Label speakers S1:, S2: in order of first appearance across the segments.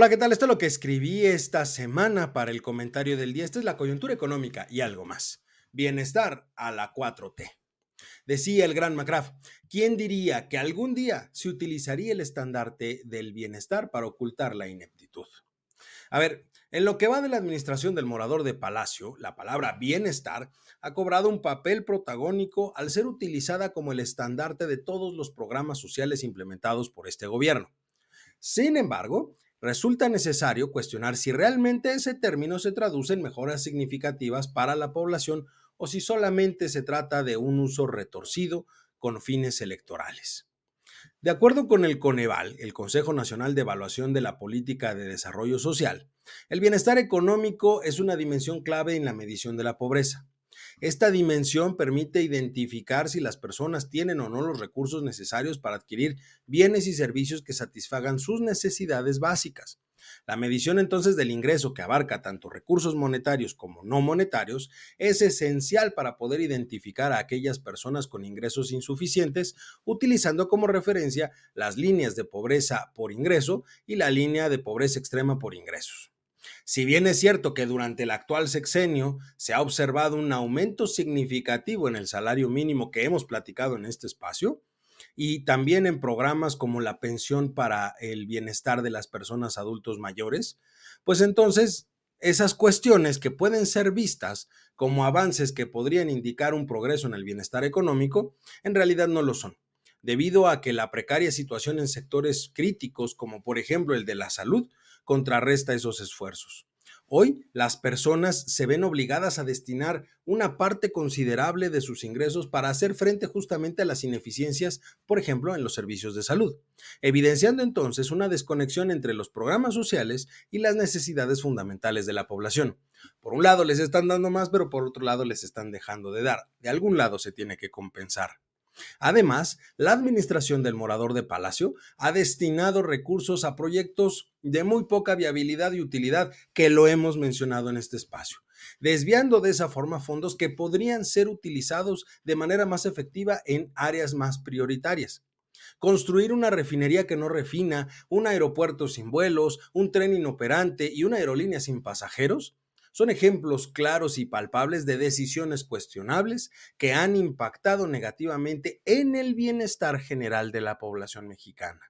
S1: Hola, ¿qué tal? Esto es lo que escribí esta semana para el comentario del día. Esta es la coyuntura económica y algo más. Bienestar a la 4T. Decía el gran McGrath, ¿quién diría que algún día se utilizaría el estandarte del bienestar para ocultar la ineptitud? A ver, en lo que va de la administración del morador de Palacio, la palabra bienestar ha cobrado un papel protagónico al ser utilizada como el estandarte de todos los programas sociales implementados por este gobierno. Sin embargo, resulta necesario cuestionar si realmente ese término se traduce en mejoras significativas para la población o si solamente se trata de un uso retorcido con fines electorales. De acuerdo con el Coneval, el Consejo Nacional de Evaluación de la Política de Desarrollo Social, el bienestar económico es una dimensión clave en la medición de la pobreza. Esta dimensión permite identificar si las personas tienen o no los recursos necesarios para adquirir bienes y servicios que satisfagan sus necesidades básicas. La medición entonces del ingreso, que abarca tanto recursos monetarios como no monetarios, es esencial para poder identificar a aquellas personas con ingresos insuficientes, utilizando como referencia las líneas de pobreza por ingreso y la línea de pobreza extrema por ingresos. Si bien es cierto que durante el actual sexenio se ha observado un aumento significativo en el salario mínimo que hemos platicado en este espacio, y también en programas como la pensión para el bienestar de las personas adultos mayores, pues entonces esas cuestiones que pueden ser vistas como avances que podrían indicar un progreso en el bienestar económico, en realidad no lo son, debido a que la precaria situación en sectores críticos, como por ejemplo el de la salud, contrarresta esos esfuerzos. Hoy las personas se ven obligadas a destinar una parte considerable de sus ingresos para hacer frente justamente a las ineficiencias, por ejemplo, en los servicios de salud, evidenciando entonces una desconexión entre los programas sociales y las necesidades fundamentales de la población. Por un lado les están dando más, pero por otro lado les están dejando de dar. De algún lado se tiene que compensar. Además, la administración del Morador de Palacio ha destinado recursos a proyectos de muy poca viabilidad y utilidad, que lo hemos mencionado en este espacio, desviando de esa forma fondos que podrían ser utilizados de manera más efectiva en áreas más prioritarias. Construir una refinería que no refina, un aeropuerto sin vuelos, un tren inoperante y una aerolínea sin pasajeros son ejemplos claros y palpables de decisiones cuestionables que han impactado negativamente en el bienestar general de la población mexicana.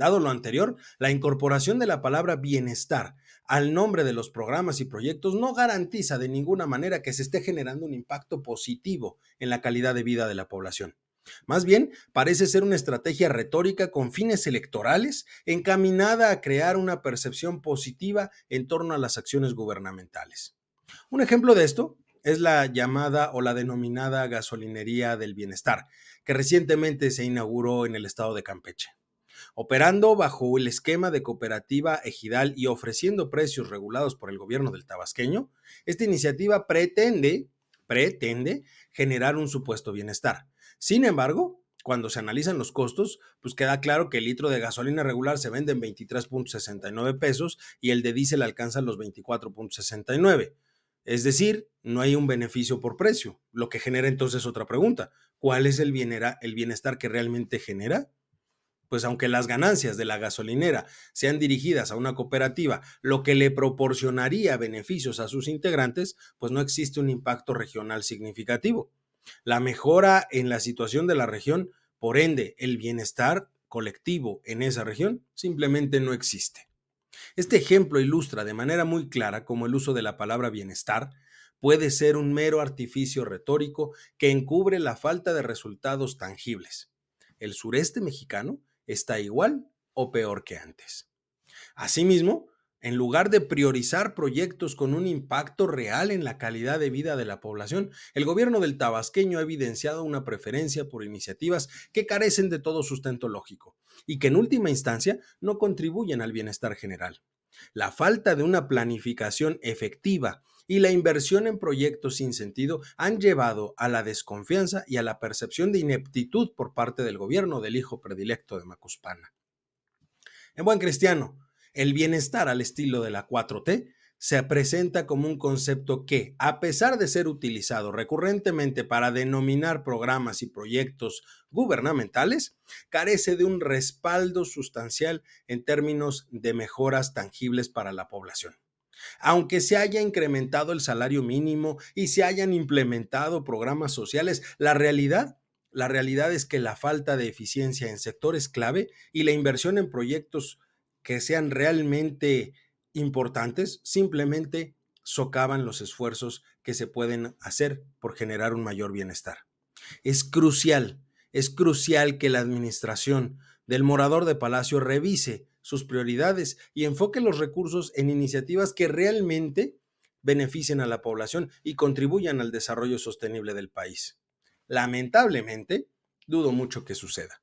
S1: Dado lo anterior, la incorporación de la palabra bienestar al nombre de los programas y proyectos no garantiza de ninguna manera que se esté generando un impacto positivo en la calidad de vida de la población. Más bien, parece ser una estrategia retórica con fines electorales encaminada a crear una percepción positiva en torno a las acciones gubernamentales. Un ejemplo de esto es la llamada o la denominada gasolinería del bienestar, que recientemente se inauguró en el estado de Campeche. Operando bajo el esquema de cooperativa ejidal y ofreciendo precios regulados por el gobierno del tabasqueño, esta iniciativa pretende, pretende generar un supuesto bienestar sin embargo, cuando se analizan los costos, pues queda claro que el litro de gasolina regular se vende en 23.69 pesos y el de diésel alcanza los 24.69. Es decir, no hay un beneficio por precio, lo que genera entonces otra pregunta. ¿Cuál es el, el bienestar que realmente genera? Pues aunque las ganancias de la gasolinera sean dirigidas a una cooperativa, lo que le proporcionaría beneficios a sus integrantes, pues no existe un impacto regional significativo. La mejora en la situación de la región, por ende, el bienestar colectivo en esa región simplemente no existe. Este ejemplo ilustra de manera muy clara cómo el uso de la palabra bienestar puede ser un mero artificio retórico que encubre la falta de resultados tangibles. El sureste mexicano está igual o peor que antes. Asimismo, en lugar de priorizar proyectos con un impacto real en la calidad de vida de la población, el gobierno del tabasqueño ha evidenciado una preferencia por iniciativas que carecen de todo sustento lógico y que en última instancia no contribuyen al bienestar general. La falta de una planificación efectiva y la inversión en proyectos sin sentido han llevado a la desconfianza y a la percepción de ineptitud por parte del gobierno del hijo predilecto de Macuspana. En buen cristiano, el bienestar al estilo de la 4T se presenta como un concepto que, a pesar de ser utilizado recurrentemente para denominar programas y proyectos gubernamentales, carece de un respaldo sustancial en términos de mejoras tangibles para la población. Aunque se haya incrementado el salario mínimo y se hayan implementado programas sociales, la realidad la realidad es que la falta de eficiencia en sectores clave y la inversión en proyectos que sean realmente importantes simplemente socavan los esfuerzos que se pueden hacer por generar un mayor bienestar. Es crucial, es crucial que la administración del morador de Palacio revise sus prioridades y enfoque los recursos en iniciativas que realmente beneficien a la población y contribuyan al desarrollo sostenible del país. Lamentablemente, dudo mucho que suceda,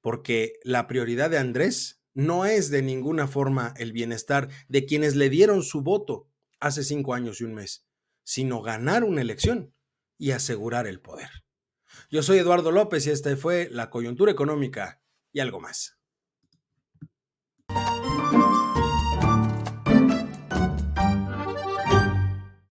S1: porque la prioridad de Andrés no es de ninguna forma el bienestar de quienes le dieron su voto hace cinco años y un mes, sino ganar una elección y asegurar el poder. Yo soy Eduardo López y esta fue la coyuntura económica y algo más.